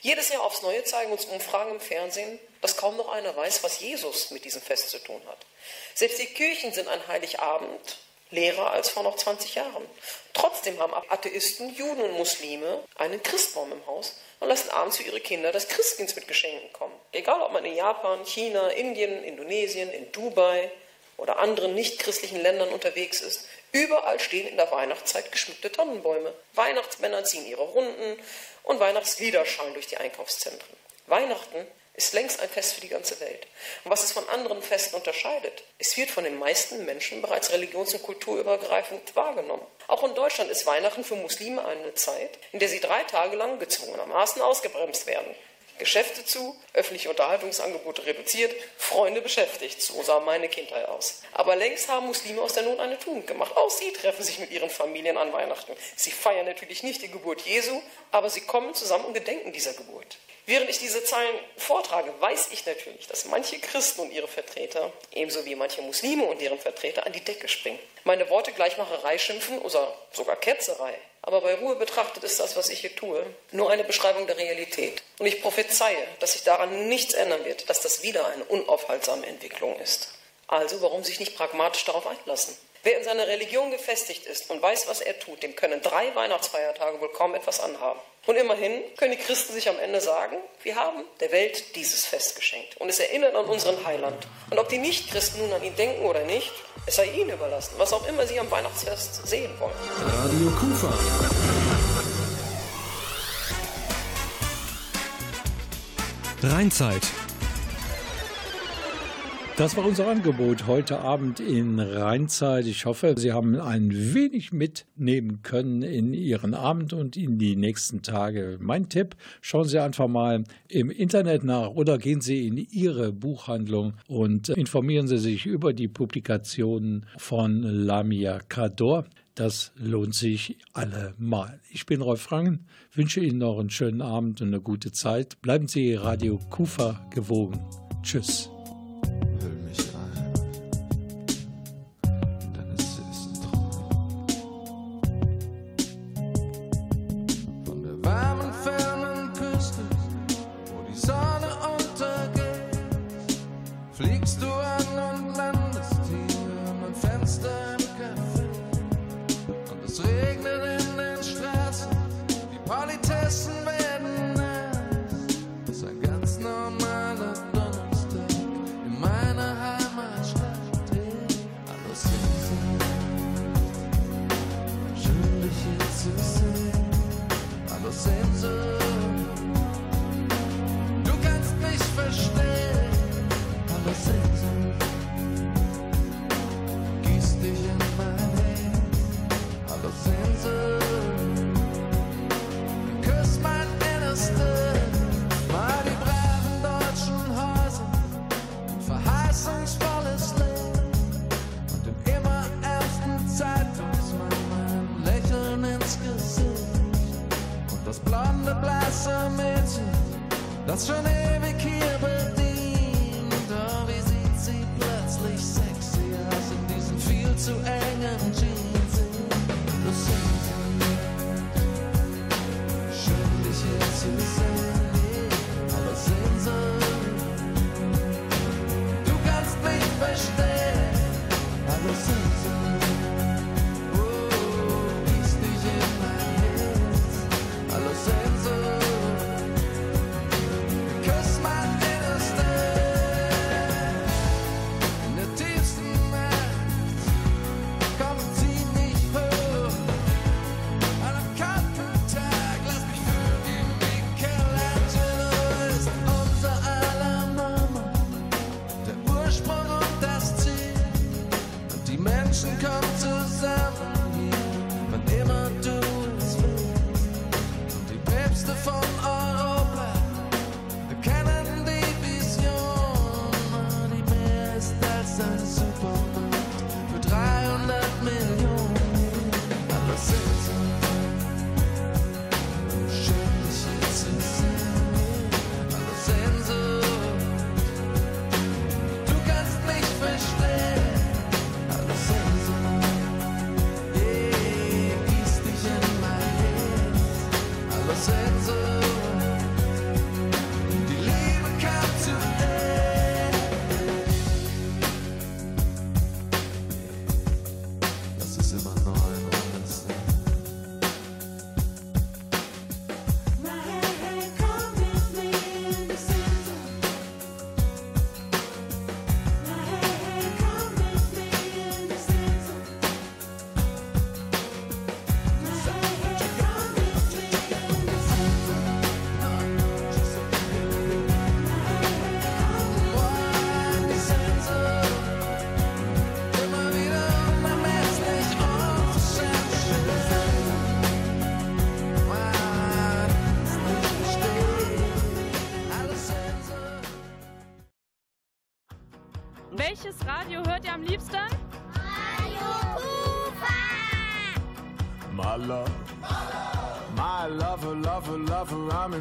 Jedes Jahr aufs Neue zeigen uns Umfragen im Fernsehen, dass kaum noch einer weiß, was Jesus mit diesem Fest zu tun hat. Selbst die Kirchen sind an Heiligabend leerer als vor noch 20 Jahren. Trotzdem haben Atheisten, Juden und Muslime einen Christbaum im Haus und lassen abends für ihre Kinder das Christkind mit Geschenken kommen. Egal, ob man in Japan, China, Indien, Indonesien, in Dubai oder anderen nicht-christlichen Ländern unterwegs ist, überall stehen in der Weihnachtszeit geschmückte Tannenbäume. Weihnachtsmänner ziehen ihre Runden und Weihnachtslieder schallen durch die Einkaufszentren. Weihnachten ist längst ein Fest für die ganze Welt. Und was es von anderen Festen unterscheidet, es wird von den meisten Menschen bereits religions- und kulturübergreifend wahrgenommen. Auch in Deutschland ist Weihnachten für Muslime eine Zeit, in der sie drei Tage lang gezwungenermaßen ausgebremst werden. Geschäfte zu, öffentliche Unterhaltungsangebote reduziert, Freunde beschäftigt, so sah meine Kindheit aus. Aber längst haben Muslime aus der Not eine Tugend gemacht. Auch sie treffen sich mit ihren Familien an Weihnachten. Sie feiern natürlich nicht die Geburt Jesu, aber sie kommen zusammen und gedenken dieser Geburt. Während ich diese Zeilen vortrage, weiß ich natürlich, dass manche Christen und ihre Vertreter, ebenso wie manche Muslime und deren Vertreter, an die Decke springen. Meine Worte Gleichmacherei schimpfen oder sogar Ketzerei. Aber bei Ruhe betrachtet ist das, was ich hier tue, nur eine Beschreibung der Realität. Und ich prophezeie, dass sich daran nichts ändern wird, dass das wieder eine unaufhaltsame Entwicklung ist. Also warum sich nicht pragmatisch darauf einlassen? Wer in seiner Religion gefestigt ist und weiß, was er tut, dem können drei Weihnachtsfeiertage wohl kaum etwas anhaben. Und immerhin können die Christen sich am Ende sagen, wir haben der Welt dieses Fest geschenkt. Und es erinnert an unseren Heiland. Und ob die Nichtchristen nun an ihn denken oder nicht, es sei ihnen überlassen, was auch immer sie am Weihnachtsfest sehen wollen. Radio Kufa. Rheinzeit. Das war unser Angebot heute Abend in Rheinzeit. Ich hoffe, Sie haben ein wenig mitnehmen können in Ihren Abend und in die nächsten Tage. Mein Tipp, schauen Sie einfach mal im Internet nach oder gehen Sie in Ihre Buchhandlung und informieren Sie sich über die Publikationen von Lamia Kador. Das lohnt sich allemal. Ich bin Rolf Frangen, wünsche Ihnen noch einen schönen Abend und eine gute Zeit. Bleiben Sie Radio Kufa gewogen. Tschüss. who? senses. That's her name.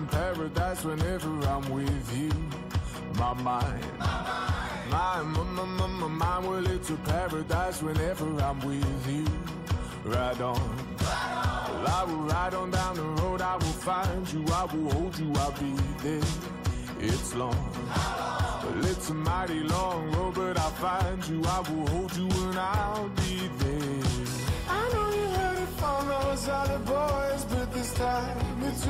Paradise whenever I'm with you. My mind, my mind, my, my, my, my mind. Well, it's a paradise whenever I'm with you. Ride on. Ride on. will ride on down the road, I will find you, I will hold you, I'll be there. It's long, well, it's a mighty long road, but I'll find you, I will hold you, and I'll be there. I know you heard it from those other boys, but this time it's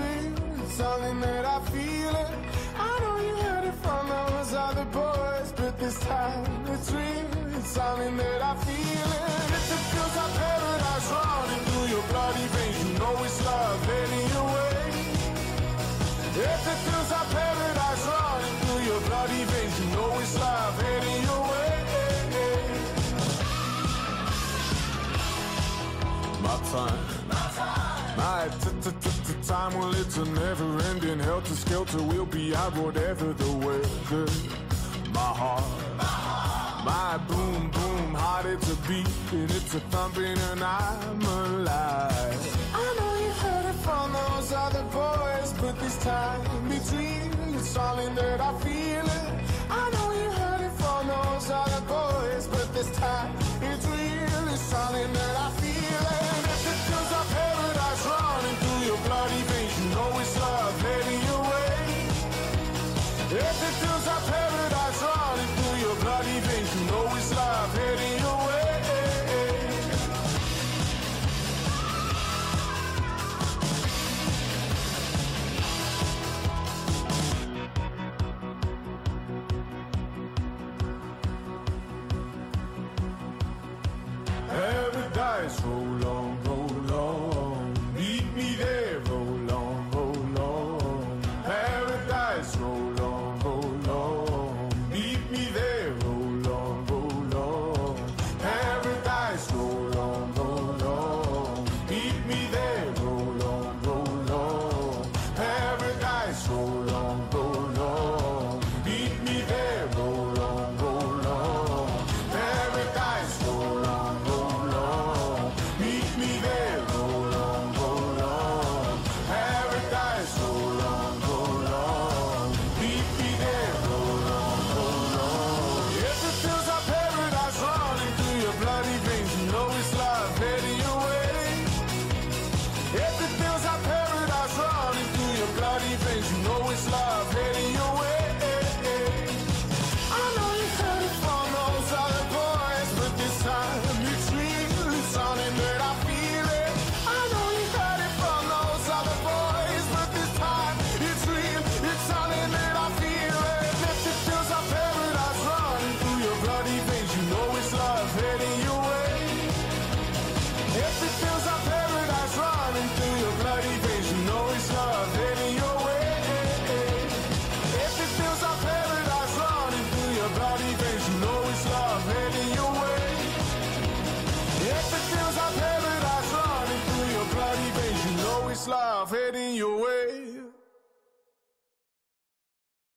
something that I feel it. I know you heard it from those other boys, but this time it's real, it's something that I feel it. If it feels like paradise running through your bloody veins, you know it's love heading your way. If it feels like paradise running through your bloody veins, you know it's love heading your way. My time, my time, well it's a never-ending helter-skelter. We'll be out whatever the weather. My heart, my boom boom heart, it's a beat and it's a thumping, and I'm alive. I know you heard it from those other boys, but this time between it's something that I feel it. I know you heard it from those other boys, but this time soul of